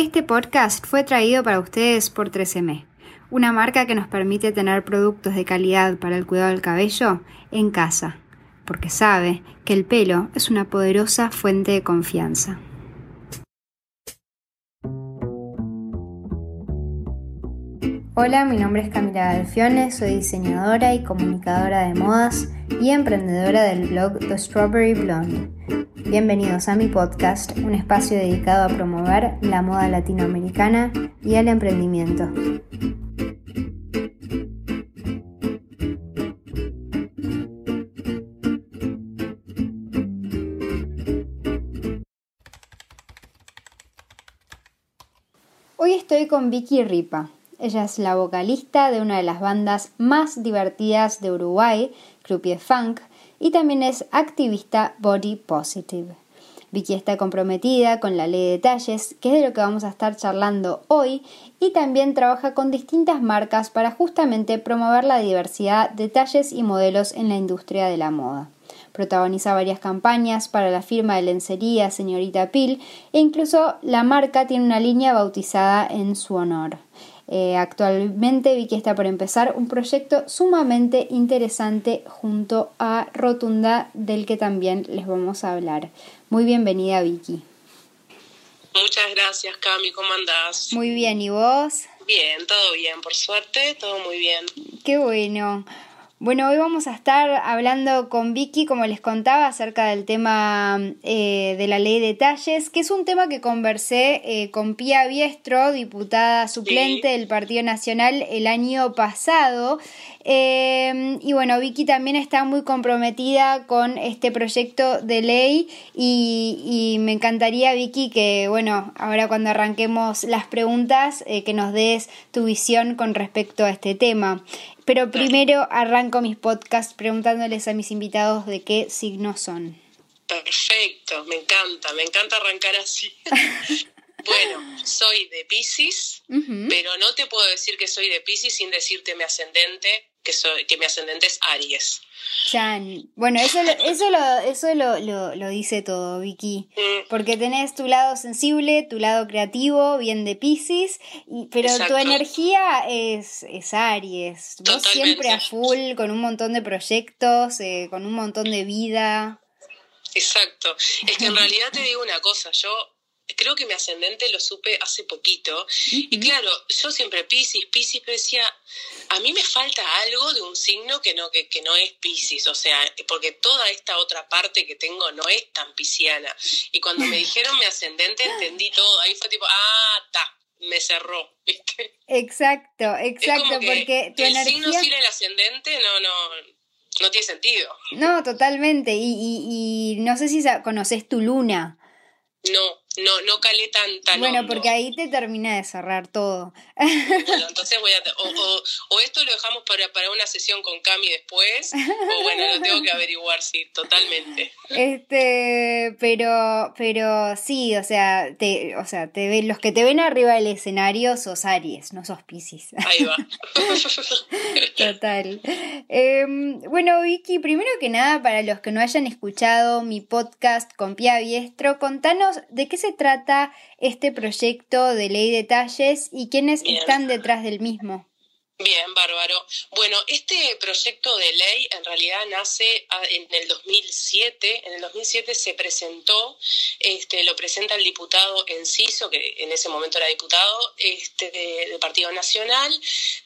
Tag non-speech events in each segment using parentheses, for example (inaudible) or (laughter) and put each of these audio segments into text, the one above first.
Este podcast fue traído para ustedes por 3M, una marca que nos permite tener productos de calidad para el cuidado del cabello en casa, porque sabe que el pelo es una poderosa fuente de confianza. Hola, mi nombre es Camila Galfione, soy diseñadora y comunicadora de modas y emprendedora del blog The Strawberry Blonde. Bienvenidos a mi podcast, un espacio dedicado a promover la moda latinoamericana y el emprendimiento. Hoy estoy con Vicky Ripa. Ella es la vocalista de una de las bandas más divertidas de Uruguay, Croupier Funk, y también es activista body positive. Vicky está comprometida con la ley de detalles, que es de lo que vamos a estar charlando hoy, y también trabaja con distintas marcas para justamente promover la diversidad de talles y modelos en la industria de la moda. Protagoniza varias campañas para la firma de lencería Señorita Pil e incluso la marca tiene una línea bautizada en su honor. Eh, actualmente Vicky está por empezar un proyecto sumamente interesante junto a Rotunda del que también les vamos a hablar. Muy bienvenida Vicky. Muchas gracias Cami, ¿cómo andás? Muy bien, ¿y vos? Bien, todo bien, por suerte, todo muy bien. Qué bueno. Bueno, hoy vamos a estar hablando con Vicky, como les contaba, acerca del tema eh, de la ley de detalles, que es un tema que conversé eh, con Pía Biestro, diputada suplente del Partido Nacional el año pasado. Eh, y bueno, Vicky también está muy comprometida con este proyecto de ley y, y, me encantaría, Vicky, que bueno, ahora cuando arranquemos las preguntas, que nos des tu visión con respecto a este tema. Pero primero arranco mis podcasts preguntándoles a mis invitados de qué signos son. Perfecto, me encanta, me encanta arrancar así. (laughs) bueno, soy de Pisces, pero no te puedo decir que soy de Pisces sin decirte mi ascendente, que, soy, que mi ascendente es Aries. Chan. Bueno, eso, (laughs) eso, lo, eso lo, lo, dice todo, Vicky. Mm. Porque tenés tu lado sensible, tu lado creativo, bien de Pisces, y, pero tu energía es, es Aries. Vos siempre a full, con un montón de proyectos, eh, con un montón de vida. Exacto. Es que en (laughs) realidad te digo una cosa, yo creo que mi ascendente lo supe hace poquito. Y claro, yo siempre Pisces, Pisces, pero decía, a mí me falta algo de un signo que no, que, que no es Pisces, o sea, porque toda esta otra parte que tengo no es tan pisciana. Y cuando me dijeron mi ascendente entendí todo, ahí fue tipo, ah, ta, me cerró, (laughs) ¿viste? Exacto, exacto, porque tu el signo sin el ascendente no, no, no tiene sentido. No, totalmente, y, y, y no sé si conoces tu luna. No, no, no calé tan, tan Bueno, porque ahí te termina de cerrar todo. Bueno, (laughs) entonces voy a... O, o, esto lo dejamos para, para una sesión con Cami después, o bueno, lo tengo que averiguar, sí, totalmente. Este, pero, pero sí, o sea, te, o sea, te ven, los que te ven arriba del escenario sos Aries, no sos Pisces. Ahí va. (laughs) (laughs) Total. Em, bueno, Vicky, primero que nada, para los que no hayan escuchado mi podcast con Pia Biestro, contanos de qué se trata este proyecto de ley de talles y quiénes están detrás del mismo. Bien, bárbaro. Bueno, este proyecto de ley en realidad nace en el 2007. En el 2007 se presentó, este, lo presenta el diputado Enciso, que en ese momento era diputado este, del Partido Nacional.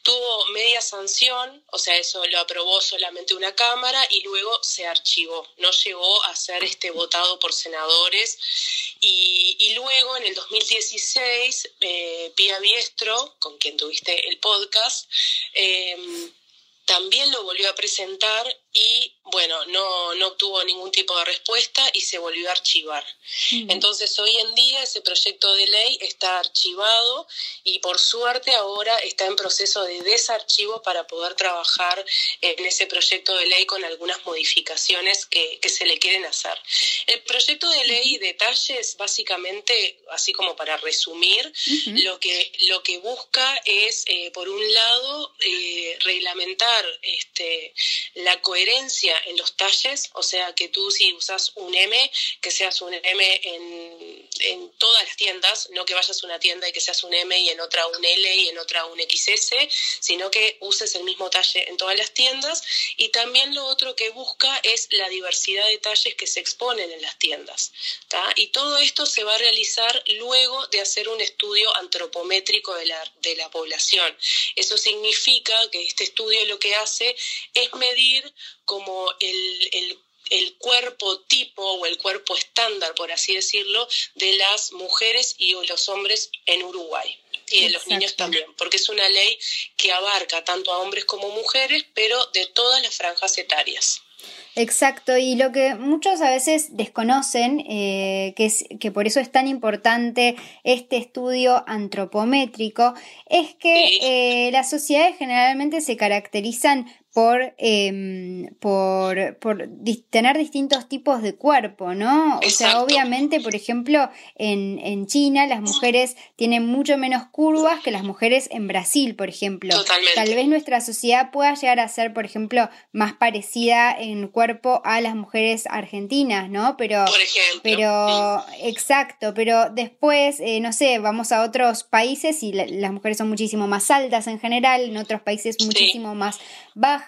Tuvo media sanción, o sea, eso lo aprobó solamente una Cámara y luego se archivó. No llegó a ser este, votado por senadores. Y, luego en el 2016, eh, Pía Biestro, con quien tuviste el podcast, eh, también lo volvió a presentar y bueno, no, no obtuvo ningún tipo de respuesta y se volvió a archivar. Mm. Entonces hoy en día ese proyecto de ley está archivado y por suerte ahora está en proceso de desarchivo para poder trabajar en ese proyecto de ley con algunas modificaciones que, que se le quieren hacer. El proyecto de ley detalles básicamente, así como para resumir, lo, que, lo que busca es, eh, por un lado, eh, reglamentar este, la coherencia en los talles, o sea, que tú si usas un M, que seas un M en, en todas las tiendas, no que vayas a una tienda y que seas un M y en otra un L y en otra un XS, sino que uses el mismo talle en todas las tiendas. Y también lo otro que busca es la diversidad de talles que se exponen en las tiendas. Y todo esto se va a realizar luego de hacer un estudio antropométrico de la, de la población. Eso significa que este estudio lo que hace es medir como el, el el cuerpo tipo o el cuerpo estándar, por así decirlo, de las mujeres y los hombres en Uruguay y de los niños también, porque es una ley que abarca tanto a hombres como mujeres, pero de todas las franjas etarias. Exacto, y lo que muchos a veces desconocen, eh, que, es, que por eso es tan importante este estudio antropométrico, es que eh, las sociedades generalmente se caracterizan por, em, por, por tener distintos tipos de cuerpo, ¿no? O sea, obviamente, por ejemplo, en, en, China las mujeres tienen mucho menos curvas que las mujeres en Brasil, por ejemplo. Tal vez nuestra sociedad pueda llegar a ser, por ejemplo, más parecida en cuerpo a las mujeres argentinas, ¿no? Pero, por ejemplo, pero exacto, pero después, eh, no sé, vamos a otros países y las mujeres son muchísimo más altas en general, en otros países muchísimo más bajas.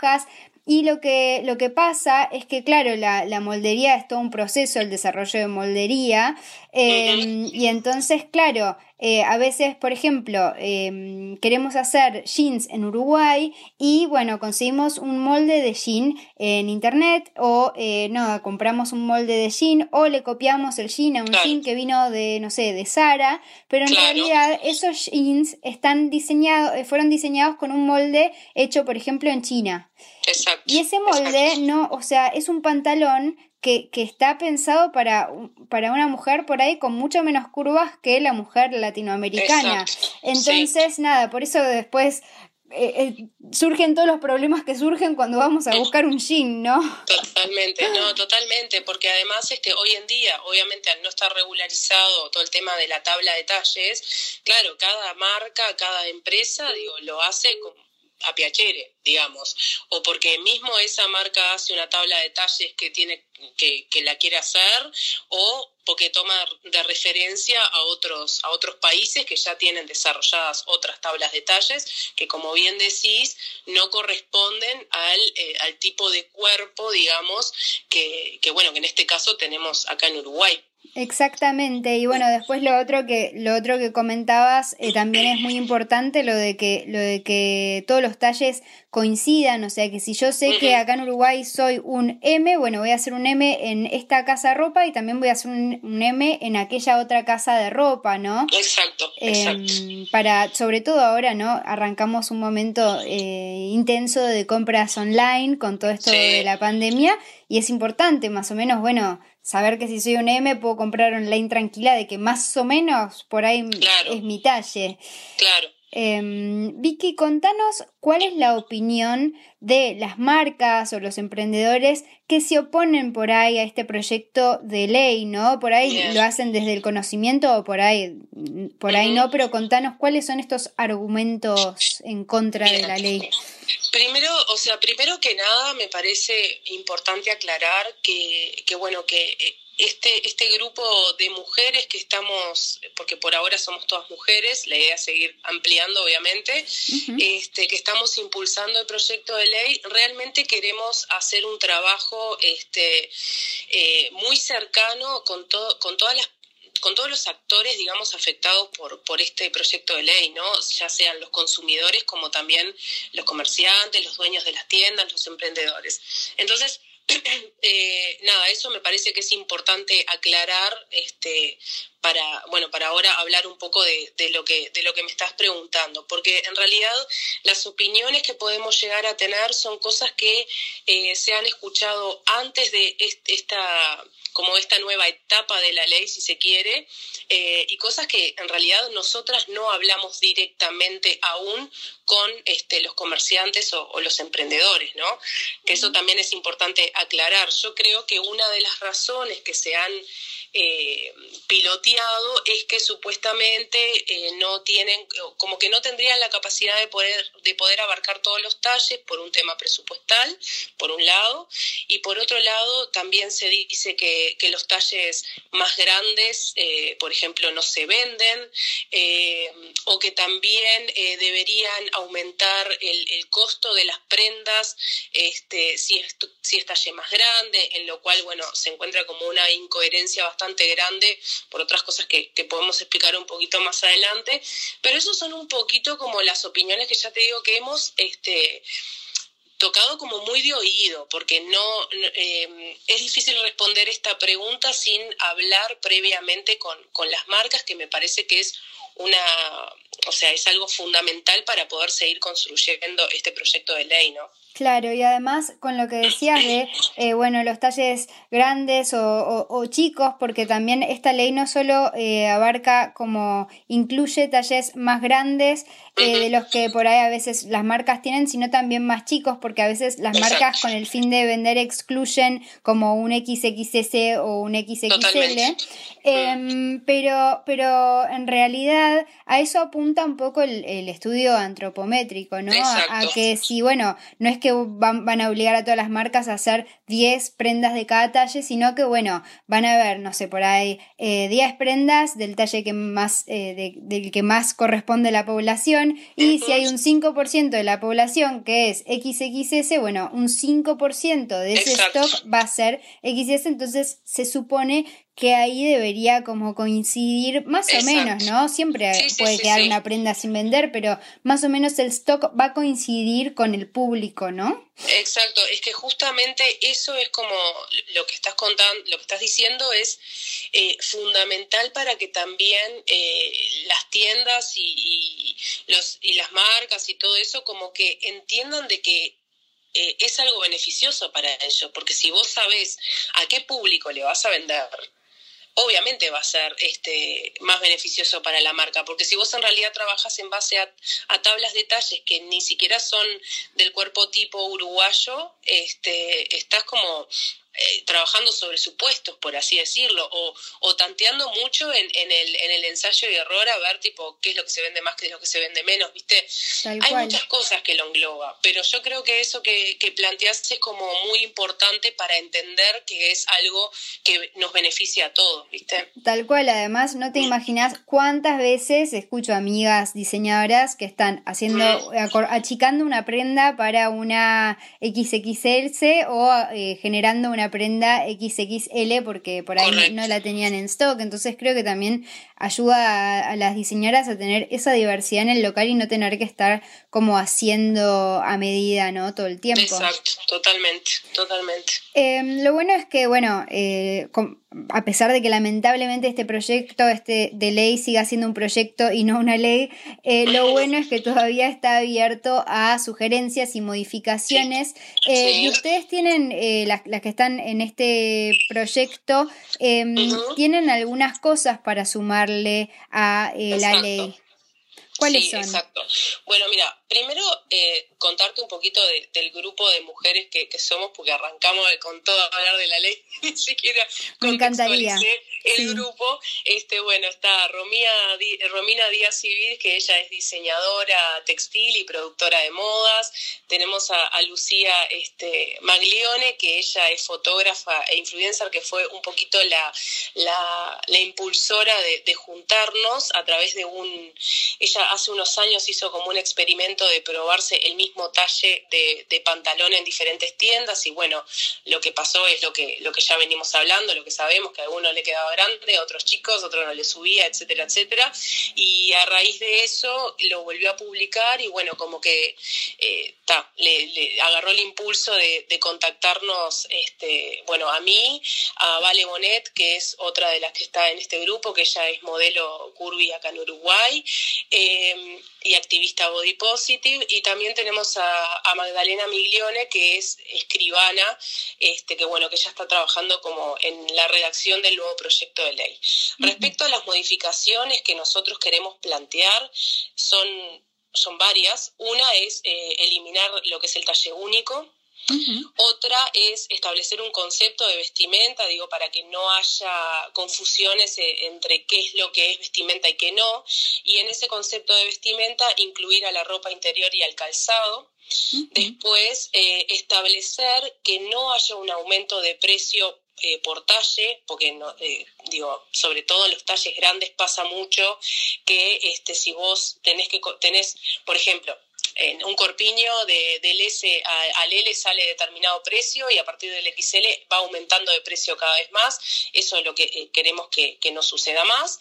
Y lo que, lo que pasa es que, claro, la, la, moldería es todo un proceso, el desarrollo de moldería. Em, y entonces, claro, eh, a veces, por ejemplo, em, queremos hacer jeans en Uruguay y, bueno, conseguimos un molde de jean en internet o, eh, no, compramos un molde de jean o le copiamos el jean a un jean que vino de, no sé, de Sara, pero en realidad esos jeans están diseñados, eh, fueron diseñados con un molde hecho, por ejemplo, en China. Exacto, y ese molde no, o sea, es un pantalón que, que, está pensado para, para una mujer por ahí con mucho menos curvas que la mujer latinoamericana. Entonces, nada, por eso después eh, eh, surgen todos los problemas que surgen cuando vamos a buscar un jean, ¿no? Totalmente, no, totalmente, porque además este, hoy en día, obviamente al no estar regularizado todo el tema de la tabla de talles, claro, cada marca, cada empresa, digo, lo hace como a piacere, digamos, o porque mismo esa marca hace una tabla de talles que tiene que, que, la quiere hacer, o porque toma de referencia a otros, a otros países que ya tienen desarrolladas otras tablas de talles, que como bien decís, no corresponden al, eh, al tipo de cuerpo, digamos, que, que bueno, que en este caso tenemos acá en Uruguay. Exactamente, y bueno, después lo otro que, lo otro que comentabas eh, también es muy importante, lo de que, lo de que todos los talles coincidan, o sea que si yo sé que acá en Uruguay soy un M, bueno, voy a hacer un M en esta casa de ropa y también voy a hacer un, M en aquella otra casa de ropa, ¿no? Exacto, em, para, sobre todo ahora, ¿no? Arrancamos un momento eh, intenso de compras online con todo esto de la pandemia y es importante, más o menos, bueno, saber que si soy un M puedo comprar online tranquila de que más o menos por ahí es mi talle. Claro. Em, Vicky, contanos cuál es la opinión de las marcas o los emprendedores que se oponen por ahí a este proyecto de ley, ¿no? Por ahí lo hacen desde el conocimiento o por ahí, por ahí no, pero contanos cuáles son estos argumentos en contra de la ley. Primero, o sea, primero que nada me parece importante aclarar que, que bueno, que eh, este, este grupo de mujeres que estamos, porque por ahora somos todas mujeres, la idea es seguir ampliando obviamente, este, que estamos impulsando el proyecto de ley, realmente queremos hacer un trabajo este, eh, muy cercano con, todo, con todas las con todos los actores, digamos, afectados por, por este proyecto de ley, ¿no? Ya sean los consumidores como también los comerciantes, los dueños de las tiendas, los emprendedores. Entonces, (clears throat) eh, nada, eso me parece que es importante aclarar, este, para, bueno, para ahora hablar un poco de, lo que, de lo que me estás preguntando, porque en realidad las opiniones que podemos llegar a tener son cosas que eh, se han escuchado antes de esta como esta nueva etapa de la ley, si se quiere, eh, y cosas que en realidad nosotras no hablamos directamente aún con este, los comerciantes o, los emprendedores, ¿no? Que eso también es importante aclarar. Yo creo que una de las razones que se han eh, piloteado es que supuestamente eh, no tienen, como que no tendrían la capacidad de poder, de poder abarcar todos los talles por un tema presupuestal, por un lado, y por otro lado también se dice que, que los talles más grandes, eh, por ejemplo, no se venden, o que también deberían aumentar el, el, costo de las prendas este, si, es, si es talle más grande, en lo cual, bueno, se encuentra como una incoherencia bastante grande por otras cosas que, podemos explicar un poquito más adelante, pero esos son un poquito como las opiniones que ya te digo que hemos este, tocado como muy de oído, porque no eh, es difícil responder esta pregunta sin hablar previamente con, con las marcas, que me parece que es una, o sea, es algo fundamental para poder seguir construyendo este proyecto de ley, ¿no? Claro, y además con lo que decías de, eh, bueno, los talles grandes o, chicos, porque también esta ley no solo eh, abarca como incluye talles más grandes eh, de los que por ahí a veces las marcas tienen, sino también más chicos, porque a veces las marcas con el fin de vender excluyen como un XXS o un XXL. Em, pero, pero en realidad a eso apunta un poco el, estudio antropométrico, ¿no? A, a, que si, bueno, no es que van, a obligar a todas las marcas a hacer 10 prendas de cada talle, sino que, bueno, van a ver, no sé, por ahí 10 eh, prendas del talle que más, eh, del que más corresponde a la población, y si hay un 5% de la población que es XXS, bueno, un 5% de ese stock va a ser XS, entonces se supone que ahí debería como coincidir más o menos, ¿no? Siempre puede quedar una prenda sin vender, pero más o menos el stock va a coincidir con el público, ¿no? Exacto, es que justamente eso es como lo que estás contando, lo que estás diciendo es eh, fundamental para que también eh, las tiendas y, los, y las marcas y todo eso como que entiendan de que eh, es algo beneficioso para ellos, porque si vos sabés a qué público le vas a vender, obviamente va a ser este, más beneficioso para la marca, porque si vos en realidad trabajas en base a, tablas de talles que ni siquiera son del cuerpo tipo uruguayo, este, estás como eh, trabajando sobre supuestos, por así decirlo, o, o tanteando mucho en, en, el, en el ensayo y error a ver tipo qué es lo que se vende más, qué es lo que se vende menos, ¿viste? Hay muchas cosas que lo engloba, pero yo creo que eso que, que planteaste es como muy importante para entender que es algo que nos beneficia a todos, ¿viste? Tal cual, además no te imaginas cuántas veces escucho amigas diseñadoras que están haciendo, achicando una prenda para una XXL o eh, generando una prenda XXL porque por ahí no la tenían en stock. Entonces creo que también ayuda a, las diseñadoras a tener esa diversidad en el local y no tener que estar como haciendo a medida, ¿no? Todo el tiempo. Exacto, totalmente, totalmente. Em, lo bueno es que, bueno, eh, a pesar de que lamentablemente este proyecto este de ley siga siendo un proyecto y no una ley, eh, lo bueno es que todavía está abierto a sugerencias y modificaciones. Eh, y ustedes tienen, las, las, que están en este proyecto, em, tienen algunas cosas para a la ley. ¿Cuáles son? Exacto. Bueno, mira, primero eh, contarte un poquito del grupo de mujeres que, somos, porque arrancamos con todo a hablar de la ley, (laughs) ni siquiera Me encantaría. el grupo. Este, bueno, está Romina Díaz Civil, que ella es diseñadora textil y productora de modas. Tenemos a, Lucía este, Maglione, que ella es fotógrafa e influencer, que fue un poquito la, la, impulsora de, de juntarnos a través de un... Ella hace unos años hizo como un experimento de probarse el mismo talle de, de, pantalón en diferentes tiendas y bueno, lo que pasó es lo que, lo que ya venimos hablando, lo que sabemos, que a algunos le quedaba grande, a otros chicos, a otros no le subía, etcétera, etcétera. Y a raíz de eso lo volvió a publicar y bueno, como que eh, le, agarró el impulso de, de, contactarnos, este, bueno, a mí, a Vale Bonet, que es otra de las que está en este grupo, que ella es modelo curvy acá en Uruguay. Eh, Em, y activista body positive. Y también tenemos a, Magdalena Miglione, que es escribana, este, que bueno, que ya está trabajando como en la redacción del nuevo proyecto de ley. Respecto a las modificaciones que nosotros queremos plantear, son, son varias. Una es eh, eliminar lo que es el talle único, Otra es establecer un concepto de vestimenta, digo, para que no haya confusiones eh, entre qué es lo que es vestimenta y qué no. Y en ese concepto de vestimenta incluir a la ropa interior y al calzado. Después, eh, establecer que no haya un aumento de precio eh, por talle, porque no, digo, sobre todo en los talles grandes pasa mucho que este, si vos tenés que tenés, por ejemplo, en un corpiño de, del S al L sale determinado precio y a partir del XL va aumentando de precio cada vez más. Eso es lo que eh, queremos que, no suceda más.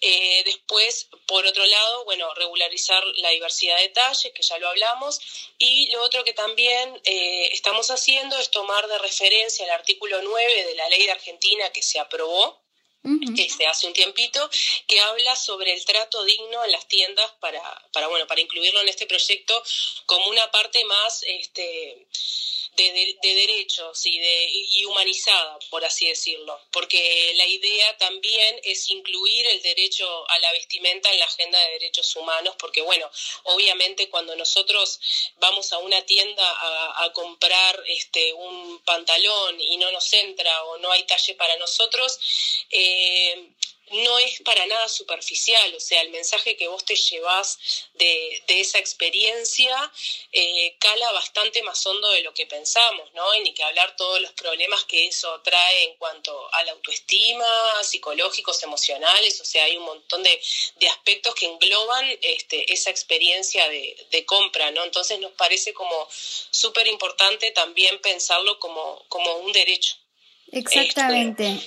Eh, después, por otro lado, bueno, regularizar la diversidad de talles, que ya lo hablamos. Y lo otro que también eh, estamos haciendo es tomar de referencia el artículo 9 de la ley de Argentina que se aprobó este, hace un tiempito, que habla sobre el trato digno en las tiendas para, para, bueno, para incluirlo en este proyecto como una parte más este, de, derechos y, de, y humanizada, por así decirlo, porque la idea también es incluir el derecho a la vestimenta en la agenda de derechos humanos, porque bueno, obviamente cuando nosotros vamos a una tienda a, a comprar este, un pantalón y no nos entra o no hay talle para nosotros, eh, no es para nada superficial, o sea, el mensaje que vos te llevas de, esa experiencia eh, cala bastante más hondo de lo que pensamos, ¿no? Y ni que hablar todos los problemas que eso trae en cuanto a la autoestima, psicológicos, emocionales, o sea, hay un montón de, aspectos que engloban este, esa experiencia de, de, compra, ¿no? Entonces nos parece como súper importante también pensarlo como, como un derecho. Exactamente.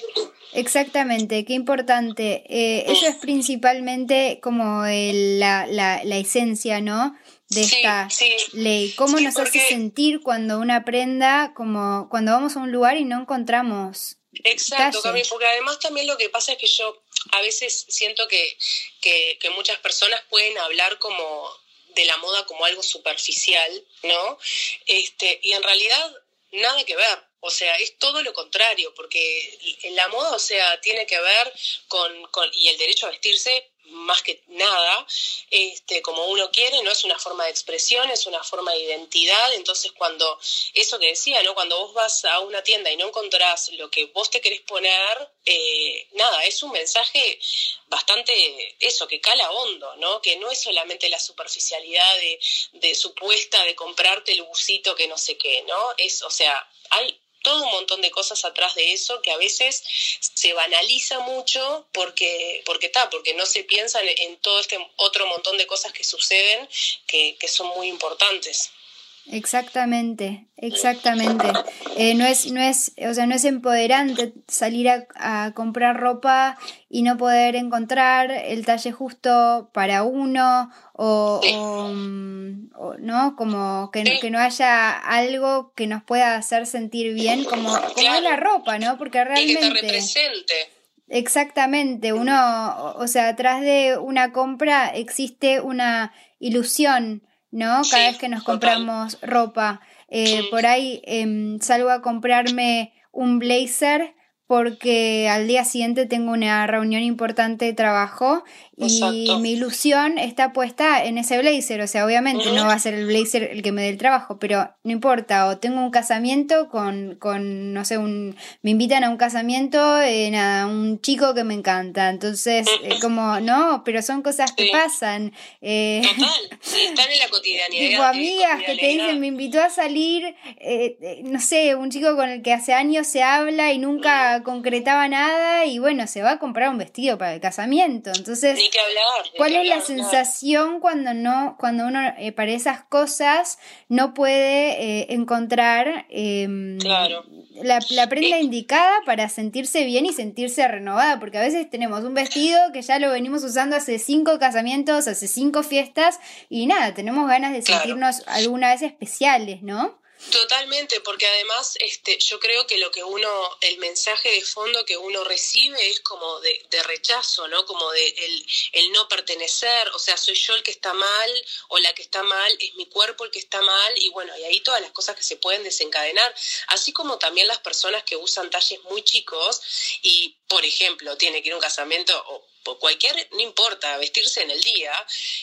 Exactamente, qué importante. Eh, eso es principalmente como la, la, la, esencia, ¿no? De esta ley. ¿Cómo nos hace sentir cuando una prenda, como cuando vamos a un lugar y no encontramos? Exacto, porque además también lo que pasa es que yo a veces siento que, que, que muchas personas pueden hablar como de la moda como algo superficial, ¿no? Este, y en realidad nada que ver. O sea, es todo lo contrario, porque la moda, o sea, tiene que ver con, con, y el derecho a vestirse más que nada, este, como uno quiere, no es una forma de expresión, es una forma de identidad. Entonces, cuando, eso que decía, ¿no? Cuando vos vas a una tienda y no encontrás lo que vos te querés poner, eh, nada, es un mensaje bastante, eso, que cala hondo, ¿no? Que no es solamente la superficialidad de, de supuesta de comprarte el busito que no sé qué, ¿no? Es, o sea, hay todo un montón de cosas atrás de eso que a veces se banaliza mucho porque porque está porque no se piensa en, todo este otro montón de cosas que suceden que, que son muy importantes Exactamente, exactamente. Eh, no es, no es, o sea, no es empoderante salir a, comprar ropa y no poder encontrar el talle justo para uno o, mm, no, como que, que, no haya algo que nos pueda hacer sentir bien, como, como es la ropa, ¿no? Porque realmente. que te represente. Exactamente, uno, o sea, atrás de una compra existe una ilusión ¿no? Cada vez que nos compramos ropa. Eh, por ahí em, salgo a comprarme un blazer porque al día siguiente tengo una reunión importante de trabajo y mi ilusión está puesta en ese blazer, o sea, obviamente no va a ser el blazer el que me dé el trabajo, pero no importa, o tengo un casamiento con, con no sé, un, me invitan a un casamiento, eh, nada, un chico que me encanta, entonces, eh, como, no, pero son cosas que pasan. Eh, Total, están en la cotidianidad. (laughs) Tipo amigas que te dicen, me invitó a salir, eh, no sé, un chico con el que hace años se habla y nunca concretaba nada y bueno, se va a comprar un vestido para el casamiento, entonces hablar. ¿Cuál es la sensación cuando no, cuando uno eh, para esas cosas no puede eh, encontrar em, la, la, prenda indicada para sentirse bien y sentirse renovada? Porque a veces tenemos un vestido que ya lo venimos usando hace cinco casamientos, hace cinco fiestas y nada, tenemos ganas de sentirnos alguna vez especiales, ¿no? Totalmente, porque además este, yo creo que lo que uno, el mensaje de fondo que uno recibe es como de, de rechazo, ¿no? Como de el, el, no pertenecer, o sea, soy yo el que está mal o la que está mal, es mi cuerpo el que está mal, y bueno, y ahí todas las cosas que se pueden desencadenar, así como también las personas que usan talles muy chicos y, por ejemplo, tiene que ir a un casamiento o cualquier, no importa, vestirse en el día,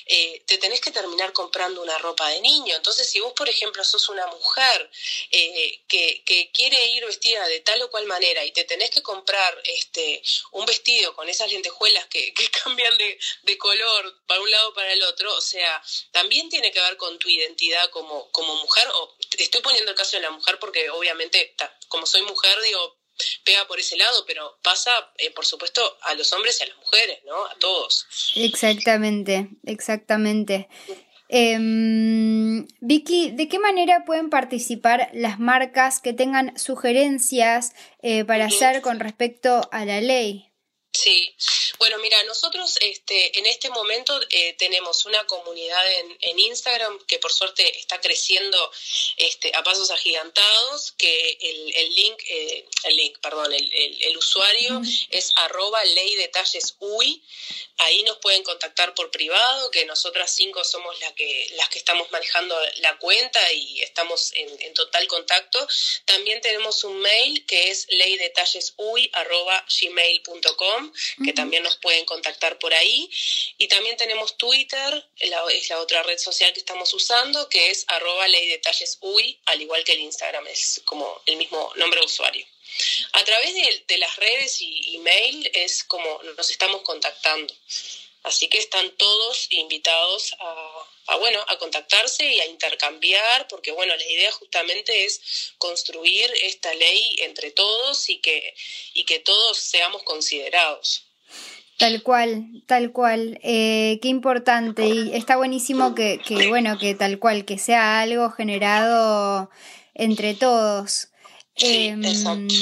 eh, te tenés que terminar comprando una ropa de niño. Entonces, si vos, por ejemplo, sos una mujer eh, que, que, quiere ir vestida de tal o cual manera y te tenés que comprar este, un vestido con esas lentejuelas que, que (laughs) cambian de, de color para un lado para el otro, o sea, también tiene que ver con tu identidad como, como mujer, o estoy poniendo el caso de la mujer porque obviamente, como soy mujer, digo, pega por ese lado, pero pasa, eh, por supuesto, a los hombres y a las mujeres, ¿no? A todos. Exactamente, exactamente. Em, Vicky, ¿de qué manera pueden participar las marcas que tengan sugerencias eh, para hacer con respecto a la ley? Sí, bueno, mira, nosotros este, en este momento eh, tenemos una comunidad en, en, Instagram que por suerte está creciendo este, a pasos agigantados, que el, el link, eh, el link, perdón, el, el, el usuario es arroba ley detalles UI, ahí nos pueden contactar por privado, que nosotras cinco somos la que, las que estamos manejando la cuenta y estamos en, en total contacto. También tenemos un mail que es leydetallesui arroba gmail.com que también nos pueden contactar por ahí. Y también tenemos Twitter, es la otra red social que estamos usando, que es arroba ley detalles UI, al igual que el Instagram, es como el mismo nombre de usuario. A través de, de las redes y email es como nos estamos contactando. Así que están todos invitados a, a, bueno, a contactarse y a intercambiar, porque bueno, la idea justamente es construir esta ley entre todos y que, y que todos seamos considerados. Tal cual, tal cual. Eh, qué importante. Y está buenísimo que, que, bueno, que tal cual, que sea algo generado entre todos. Sí, eh, exacto.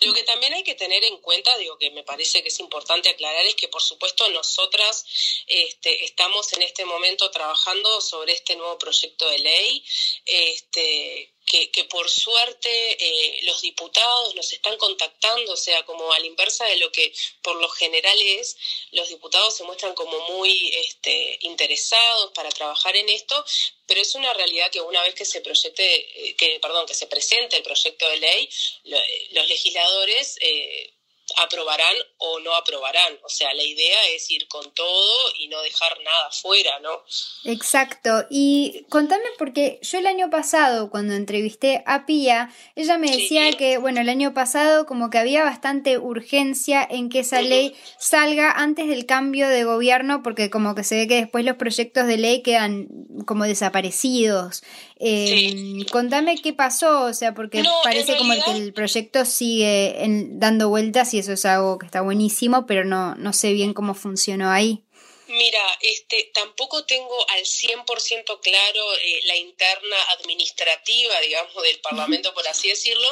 Lo que también hay que tener en cuenta, digo que me parece que es importante aclarar, es que por supuesto nosotras este, estamos en este momento trabajando sobre este nuevo proyecto de ley. Este, que, por suerte eh, los diputados nos están contactando, o sea, como a la inversa de lo que por lo general es, los diputados se muestran como muy este, interesados para trabajar en esto, pero es una realidad que una vez que se proyecte, eh, que perdón, que se presente el proyecto de ley, lo, los legisladores eh, aprobarán o no aprobarán. O sea, la idea es ir con todo y no dejar nada fuera, ¿no? Exacto. Y contame porque yo el año pasado, cuando entrevisté a Pía, ella me decía sí. que, bueno, el año pasado como que había bastante urgencia en que esa ley salga antes del cambio de gobierno, porque como que se ve que después los proyectos de ley quedan como desaparecidos. Eh, sí. Contame qué pasó, o sea, porque no, parece como que el proyecto sigue en, dando vueltas y eso es algo que está buenísimo, pero no, no sé bien cómo funcionó ahí. Mira, este, tampoco tengo al 100% claro eh, la interna administrativa, digamos, del Parlamento, por así decirlo,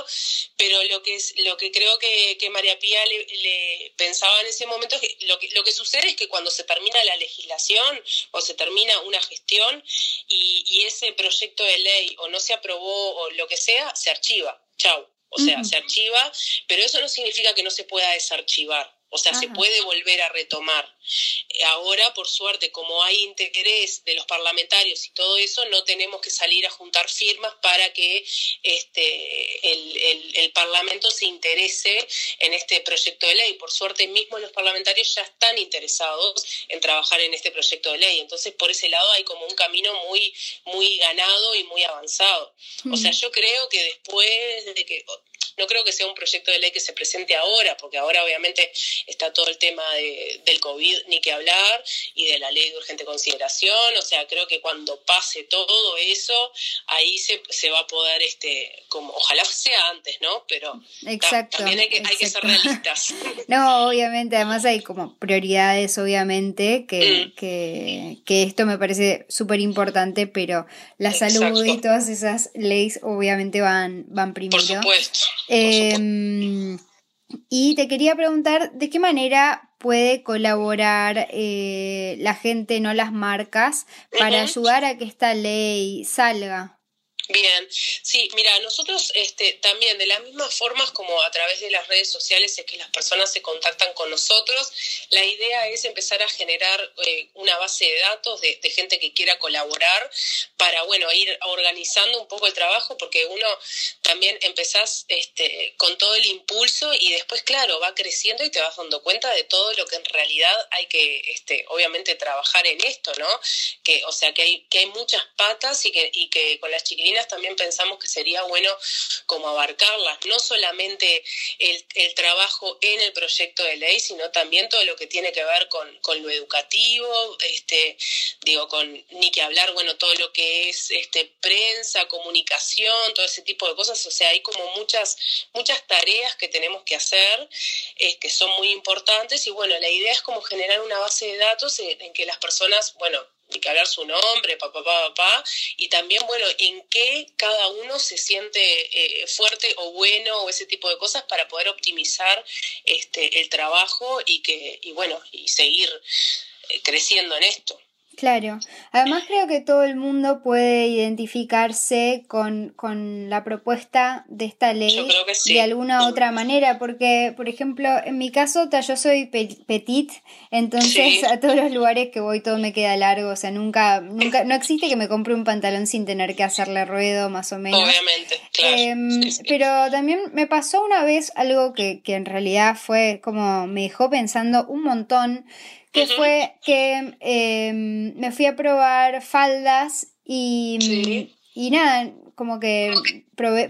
pero lo que, es, lo que creo que, que María Pía le, le, pensaba en ese momento es que lo, que lo que sucede es que cuando se termina la legislación o se termina una gestión y, y ese proyecto de ley o no se aprobó o lo que sea, se archiva. Chau. O sea, uh -huh. se archiva, pero eso no significa que no se pueda desarchivar. O sea, Ajá. se puede volver a retomar. Ahora, por suerte, como hay interés de los parlamentarios y todo eso, no tenemos que salir a juntar firmas para que este, el, el, el Parlamento se interese en este proyecto de ley. Por suerte, mismo los parlamentarios ya están interesados en trabajar en este proyecto de ley. Entonces, por ese lado hay como un camino muy, muy ganado y muy avanzado. Mm. O sea, yo creo que después de que no creo que sea un proyecto de ley que se presente ahora, porque ahora obviamente está todo el tema de, del COVID, ni que hablar, y de la ley de urgente consideración, o sea, creo que cuando pase todo eso, ahí se, se va a poder, este, como, ojalá sea antes, ¿no? Pero exacto, también hay que, exacto. hay que ser realistas. (laughs) no, obviamente, además hay como prioridades, obviamente, que, mm. que, que esto me parece súper importante, pero la exacto. salud y todas esas leyes obviamente van, van primero. Por supuesto. Eh, y te quería preguntar de qué manera puede colaborar eh, la gente, no las marcas, para uh -huh. ayudar a que esta ley salga. Bien, sí, mira, nosotros este, también de las mismas formas como a través de las redes sociales es que las personas se contactan con nosotros, la idea es empezar a generar eh, una base de datos de, gente que quiera colaborar para, bueno, ir organizando un poco el trabajo porque uno también empezás este, con todo el impulso y después, claro, va creciendo y te vas dando cuenta de todo lo que en realidad hay que, este, obviamente, trabajar en esto, ¿no? Que, o sea, que hay, que hay muchas patas y que, y que con las chiquilinas también pensamos que sería bueno como abarcarlas, no solamente el, trabajo en el proyecto de ley, sino también todo lo que tiene que ver con, con lo educativo, este, digo, con ni que hablar, bueno, todo lo que es este, prensa, comunicación, todo ese tipo de cosas, o sea, hay como muchas, muchas tareas que tenemos que hacer eh, que son muy importantes. Y bueno, la idea es como generar una base de datos en que las personas, bueno, que hablar su nombre, papá, papá, papá, y también, bueno, en qué cada uno se siente eh, fuerte o bueno o ese tipo de cosas para poder optimizar este, el trabajo y que, y bueno, y seguir eh, creciendo en esto. Claro, además creo que todo el mundo puede identificarse con, con la propuesta de esta ley de alguna otra manera, porque, por ejemplo, en mi caso, yo soy petit, entonces a todos los lugares que voy todo me queda largo, o sea, nunca, nunca, no existe que me compre un pantalón sin tener que hacerle ruedo, más o menos. Obviamente, claro. Em, pero también me pasó una vez algo que, que en realidad fue como me dejó pensando un montón que fue que em, me fui a probar faldas y, y nada, como que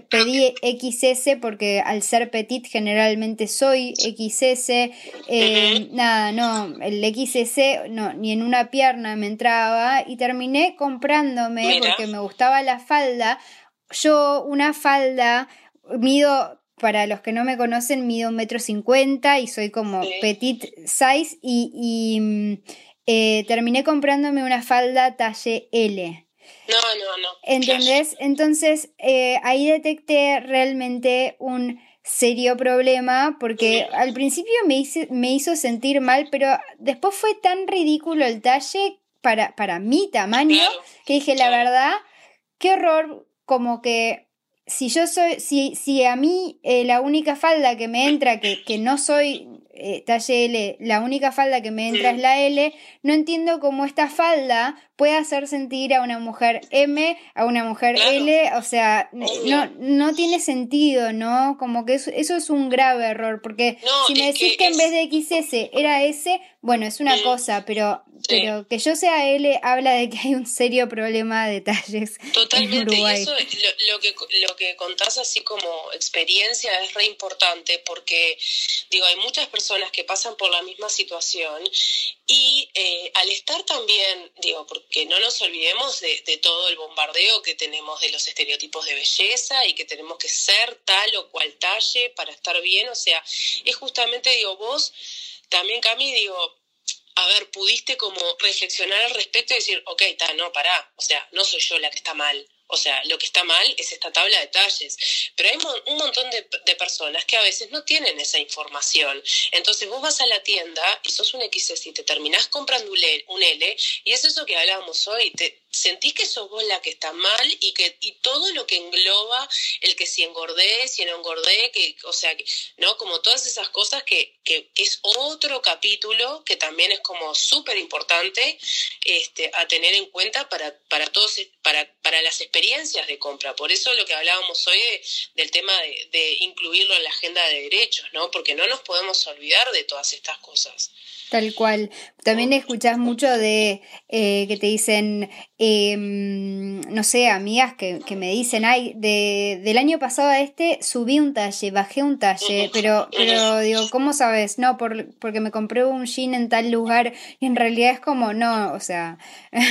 pedí XS porque al ser petit generalmente soy XS, em, nada, no, el XS no, ni en una pierna me entraba y terminé comprándome porque me gustaba la falda. Yo una falda mido para los que no me conocen, mido un metro cincuenta y soy como petit size y, mm, eh, terminé comprándome una falda talle L. No, no, no. ¿Entendés? Entonces eh, ahí detecté realmente un serio problema porque al principio me, me hizo sentir mal, pero después fue tan ridículo el talle para, para mi tamaño que dije, la verdad, qué horror, como que si yo soy, si, si a mí eh, la única falda que me entra, que, que no soy eh, talle L, la única falda que me entra es la L, no entiendo cómo esta falda puede hacer sentir a una mujer M, a una mujer L, o sea, no, no tiene sentido, ¿no? Como que eso, eso es un grave error, porque si me decís que, en vez de XS era S, bueno, es una cosa, pero, pero que yo sea L habla de que hay un serio problema de talles. Totalmente, y eso lo, lo, que, lo que contás así como experiencia es re importante, porque, digo, hay muchas personas que pasan por la misma situación y eh, al estar también, digo, porque no nos olvidemos de, de, todo el bombardeo que tenemos de los estereotipos de belleza y que tenemos que ser tal o cual talle para estar bien, o sea, es justamente, digo, vos también, Cami, digo, a ver, pudiste como reflexionar al respecto y decir, ok, está, no, pará, o sea, no soy yo la que está mal, o sea, lo que está mal es esta tabla de talles. Pero hay un montón de, personas que a veces no tienen esa información. Entonces vos vas a la tienda y sos un XS y te terminás comprando un L, y es eso que hablábamos hoy. Te, sentís que sos vos la que está mal y que y todo lo que engloba el que si engordé, si no engordé, que, o sea, ¿no? Como todas esas cosas que, que, es otro capítulo que también es como súper importante este, a tener en cuenta para, para todos, para, para las experiencias de compra. Por eso lo que hablábamos hoy del tema de, incluirlo en la agenda de derechos, ¿no? Porque no nos podemos olvidar de todas estas cosas. Tal cual. También escuchás mucho de eh, que te dicen, em, no sé, amigas que, que, me dicen, ay, de, del año pasado a este subí un talle, bajé un talle, pero, pero digo, ¿cómo sabes? No, por, porque me compré un jean en tal lugar y en realidad es como, no, o sea...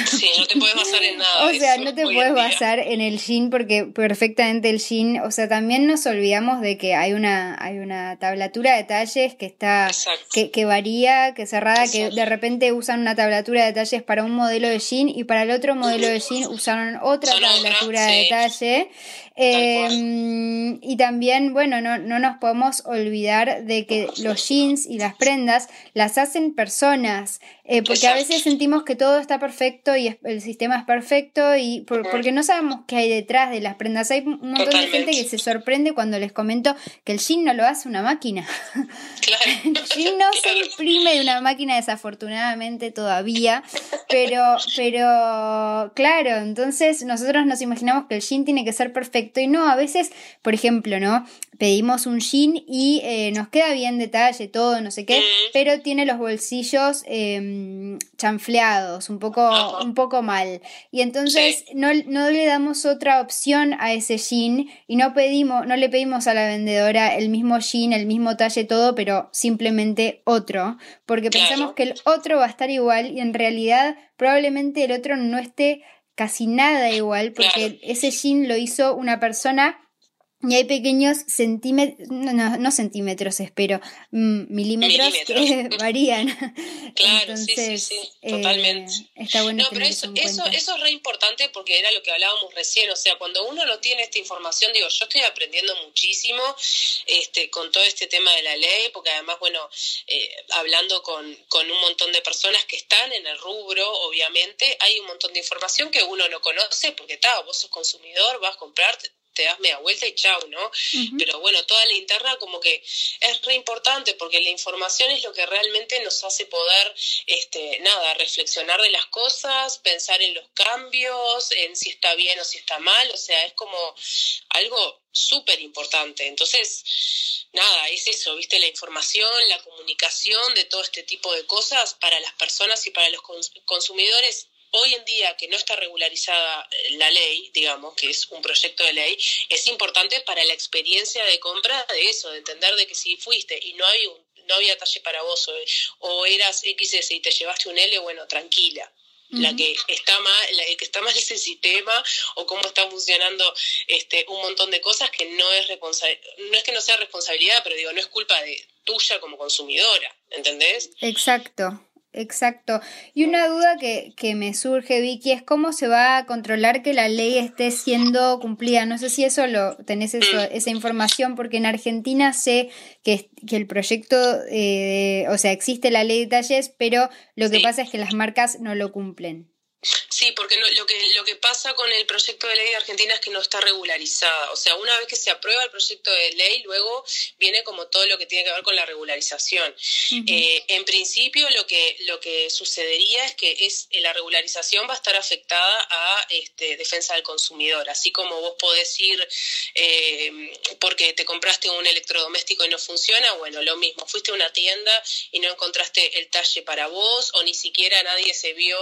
Sí, no te puedes basar en nada. (laughs) o sea, no te puedes basar en el jean porque perfectamente el jean, o sea, también nos olvidamos de que hay una, hay una tablatura de talles que está, que, que varía, que cerrada, que de repente usan una tablatura de talles para un modelo de jean y para el otro modelo de jean usaron otra tablatura de detalle. Em, y también, bueno, no, no nos podemos olvidar de que los jeans y las prendas las hacen personas, eh, porque a veces sentimos que todo está perfecto y el sistema es perfecto y porque no sabemos qué hay detrás de las prendas. Hay un montón de gente que se sorprende cuando les comento que el jean no lo hace una máquina. (laughs) el jean no se imprime de una máquina desafortunadamente todavía, pero, pero claro, entonces nosotros nos imaginamos que el jean tiene que ser perfecto y no, a veces, por ejemplo, ¿no? Pedimos un jean y eh, nos queda bien detalle, todo, no sé qué, pero tiene los bolsillos em, chanfleados, un poco, un poco mal. Y entonces no, no le damos otra opción a ese jean y no pedimos, no le pedimos a la vendedora el mismo jean, el mismo talle, todo, pero simplemente otro, porque pensamos que el otro va a estar igual y en realidad probablemente el otro no esté casi nada igual, porque ese jean lo hizo una persona y hay pequeños centímetros, no, no, centímetros, espero, mm, milímetros, que (laughs) varían. (laughs) Claro, sí, sí, sí, totalmente. Eh, está bueno. No, pero eso, eso, eso, es re importante porque era lo que hablábamos recién, o sea, cuando uno no tiene esta información, digo, yo estoy aprendiendo muchísimo este, con todo este tema de la ley, porque además, bueno, eh, hablando con, con un montón de personas que están en el rubro, obviamente, hay un montón de información que uno no conoce, porque, está, vos sos consumidor, vas a comprar, te das media vuelta y chau, ¿no? Pero bueno, toda la interna como que es re importante porque la información es lo que realmente nos hace poder, este, nada, reflexionar de las cosas, pensar en los cambios, en si está bien o si está mal, o sea, es como algo súper importante. Entonces, nada, es eso, viste, la información, la comunicación de todo este tipo de cosas para las personas y para los consumidores hoy en día que no está regularizada eh, la ley, digamos, que es un proyecto de ley, es importante para la experiencia de compra de eso, de entender de que si fuiste y no hay un, no había talle para vos o, eras XS y te llevaste un L, bueno, tranquila. La que está mal, el que está mal (laughs) es el sistema o cómo está funcionando este un montón de cosas que no es no es que no sea responsabilidad, pero digo, no es culpa de tuya como consumidora, ¿entendés? Exacto. Exacto. Y una duda que, que, me surge, Vicky, es cómo se va a controlar que la ley esté siendo cumplida. No sé si eso lo tenés eso, esa información, porque en Argentina sé que, que el proyecto, eh, o sea, existe la ley de talles, pero lo que pasa es que las marcas no lo cumplen. Sí, porque lo, que, lo que pasa con el proyecto de ley de Argentina es que no está regularizada. O sea, una vez que se aprueba el proyecto de ley, luego viene como todo lo que tiene que ver con la regularización. Eh, en principio, lo que, lo que sucedería es que es, eh, la regularización va a estar afectada a este, defensa del consumidor. Así como vos podés ir eh, porque te compraste un electrodoméstico y no funciona, bueno, lo mismo. Fuiste a una tienda y no encontraste el talle para vos o ni siquiera nadie se vio...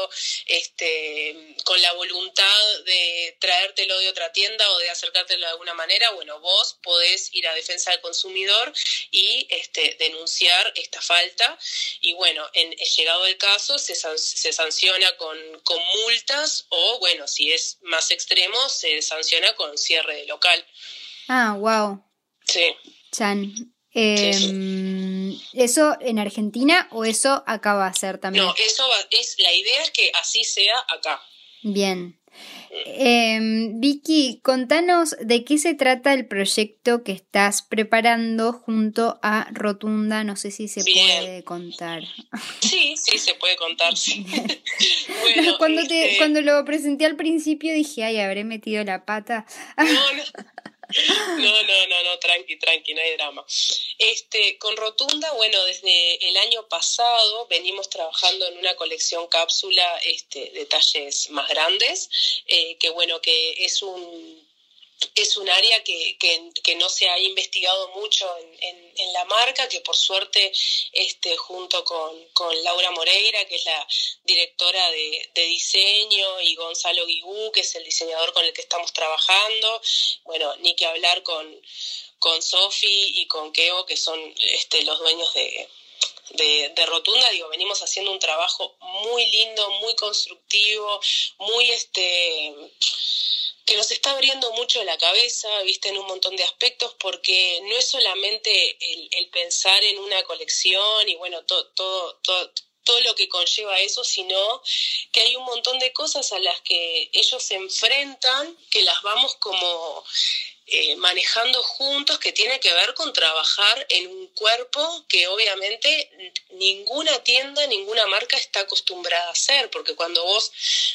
Este, este, con la voluntad de traértelo de otra tienda o de acercártelo de alguna manera, bueno, vos podés ir a defensa del consumidor y este, denunciar esta falta. Y bueno, en, llegado el caso, se, se sanciona con, con multas o, bueno, si es más extremo, se sanciona con cierre de local. Ah, wow. Sí. Chan. Em, ¿Eso en Argentina o eso acá va a ser también? No, eso es, la idea es que así sea acá. Bien. Em, Vicky, contanos de qué se trata el proyecto que estás preparando junto a Rotunda. No sé si se puede contar. Sí, sí, se puede contar. (laughs) (laughs) cuando, te, este cuando lo presenté al principio dije, ay, habré metido la pata. No, no. (laughs) (laughs) No, no, no, no, tranqui, tranqui, no hay drama. Este, con Rotunda, bueno, desde el año pasado venimos trabajando en una colección cápsula este, de talles más grandes, eh, que bueno, que es un es un área que, que, no se ha investigado mucho en, en, la marca, que por suerte este, junto con, con, Laura Moreira, que es la directora de, de, diseño, y Gonzalo Guigú, que es el diseñador con el que estamos trabajando, bueno, ni que hablar con, con Sofi y con Keo, que son este, los dueños de, de, de, Rotunda, digo, venimos haciendo un trabajo muy lindo, muy constructivo, muy este que nos está abriendo mucho la cabeza, viste, en un montón de aspectos, porque no es solamente el, pensar en una colección y bueno, todo, todo, todo lo que conlleva eso, sino que hay un montón de cosas a las que ellos se enfrentan, que las vamos como eh, manejando juntos que tiene que ver con trabajar en un cuerpo que obviamente ninguna tienda, ninguna marca está acostumbrada a hacer, porque cuando vos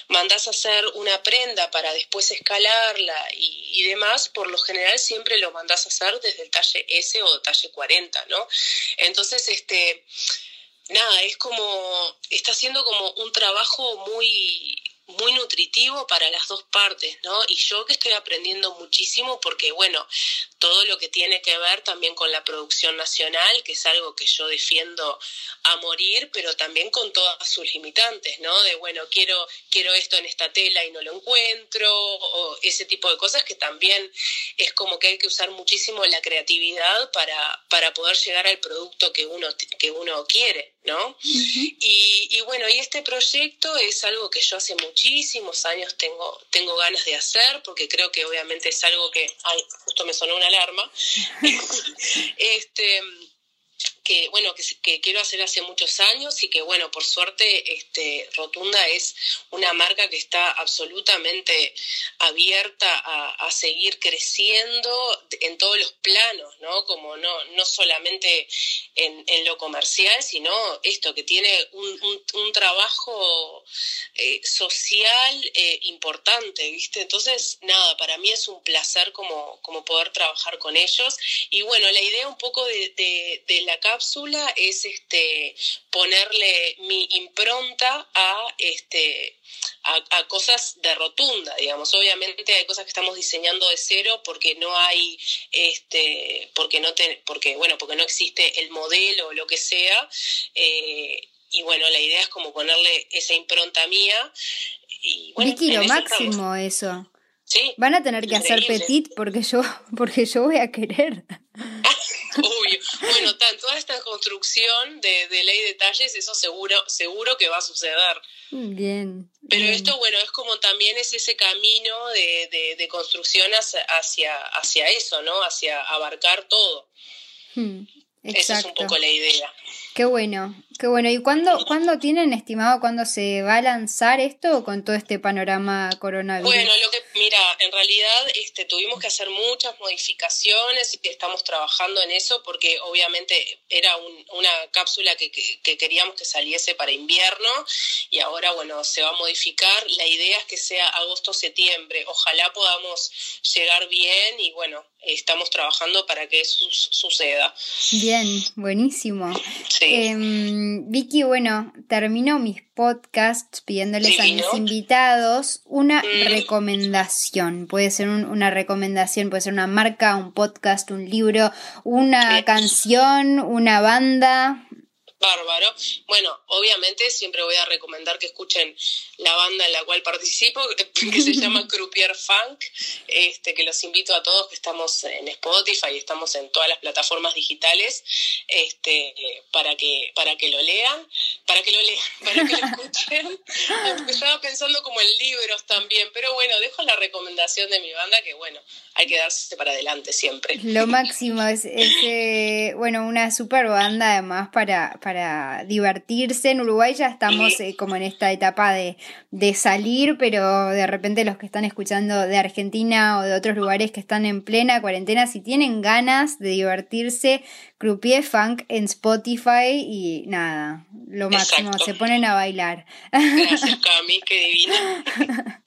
mandás a hacer una prenda para después escalarla y, demás, por lo general siempre lo mandás a hacer desde el talle S o talle 40, ¿no? Entonces, este, nada, es como, está haciendo como un trabajo muy muy nutritivo para las dos partes, ¿no? Y yo que estoy aprendiendo muchísimo porque, bueno, todo lo que tiene que ver también con la producción nacional, que es algo que yo defiendo a morir, pero también con todas sus limitantes, ¿no? De, bueno, quiero, quiero esto en esta tela y no lo encuentro, o ese tipo de cosas que también es como que hay que usar muchísimo la creatividad para, para poder llegar al producto que uno, que uno quiere, ¿no? y, y bueno, y este proyecto es algo que yo hace muchísimos años tengo, tengo ganas de hacer, porque creo que obviamente es algo que, ay, justo me sonó una alarma, (laughs) (laughs) este, que bueno que, quiero hacer hace muchos años y que bueno por suerte este Rotunda es una marca que está absolutamente abierta a, a seguir creciendo en todos los planos no como no no solamente en, en lo comercial sino esto que tiene un, un, trabajo eh, social eh, importante viste entonces nada para mí es un placer como como poder trabajar con ellos. Y bueno la idea un poco de, de, de la cápsula es este ponerle mi impronta a este a, a, cosas de rotunda, digamos. Obviamente hay cosas que estamos diseñando de cero porque no hay este porque no te, porque bueno, porque no existe el modelo o lo que sea. Eh, y bueno, la idea es como ponerle esa impronta mía. Y, bueno, Vicky, lo máximo eso. Sí, Van a tener que hacer petit porque yo, (laughs) porque yo voy a querer. (laughs) Obvio. Bueno, tan, toda esta construcción de, de, ley de talles, eso seguro, seguro que va a suceder. Bien. Pero bien. esto, bueno, es como también es ese camino de, de, de construcción hacia, hacia eso, ¿no? Hacia abarcar todo. Hmm, Esa es un poco la idea. Qué bueno, qué bueno. ¿Y cuándo, ¿cuándo tienen estimado cuándo se va a lanzar esto con todo este panorama coronavirus? Bueno, lo que, mira, en realidad este, tuvimos que hacer muchas modificaciones y estamos trabajando en eso porque obviamente era un, una cápsula que, que, que, queríamos que saliese para invierno y ahora, bueno, se va a modificar. La idea es que sea agosto-septiembre. Ojalá podamos llegar bien y, bueno, estamos trabajando para que eso suceda. Bien, buenísimo. Sí. Eh, Vicky, bueno, termino mis podcasts pidiéndoles a mis invitados una Mm. recomendación. Puede ser un- una recomendación, puede ser una marca, un podcast, un libro, una Bien. canción, una banda. Bárbaro. Bueno, obviamente siempre voy a recomendar que escuchen la banda en la cual participo, (laughs) que se llama (laughs) Croupier Funk, este, que los invito a todos que estamos en Spotify y estamos en todas las plataformas digitales, este, para que, para que lo lean, para que lo lean, (laughs) para que lo escuchen. Estaba pensando como en libros también, pero bueno, dejo la recomendación de mi banda que bueno, hay que darse para adelante siempre. Lo máximo es, es eh, bueno, una super banda además para, para divertirse. En Uruguay ya estamos eh, como en esta etapa de, de salir, pero de repente los que están escuchando de Argentina o de otros lugares que están en plena cuarentena, si tienen ganas de divertirse, Croupier Funk en Spotify y nada, lo máximo, Exacto. se ponen a bailar. Gracias, (laughs) Cami, qué divina.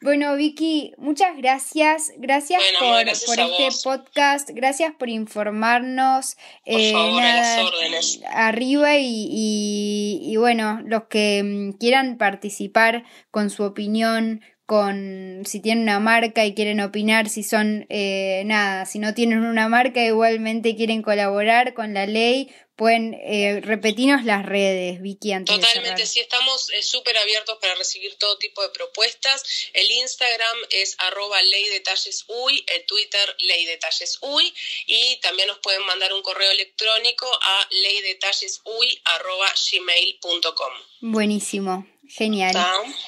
Bueno, Vicky, muchas gracias. Gracias Bueno, por, gracias este vos. podcast. Gracias por informarnos. Por Eh, favor, a las órdenes. Arriba y, y, y bueno, los que mm, quieran participar con su opinión, con si tienen una marca y quieren opinar, si son eh, nada, si no tienen una marca igualmente quieren colaborar con la ley, pueden eh, repetirnos las redes, Vicky, antes de Totalmente, cerrar. sí, estamos eh, súper abiertos para recibir todo tipo de propuestas. El Instagram es arroba ley detalles uy, el Twitter ley detalles uy y también nos pueden mandar un correo electrónico a leydetallesuy arroba gmail.com. Buenísimo, genial.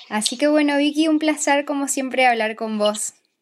Así que bueno, Vicky, un placer como siempre hablar con vos.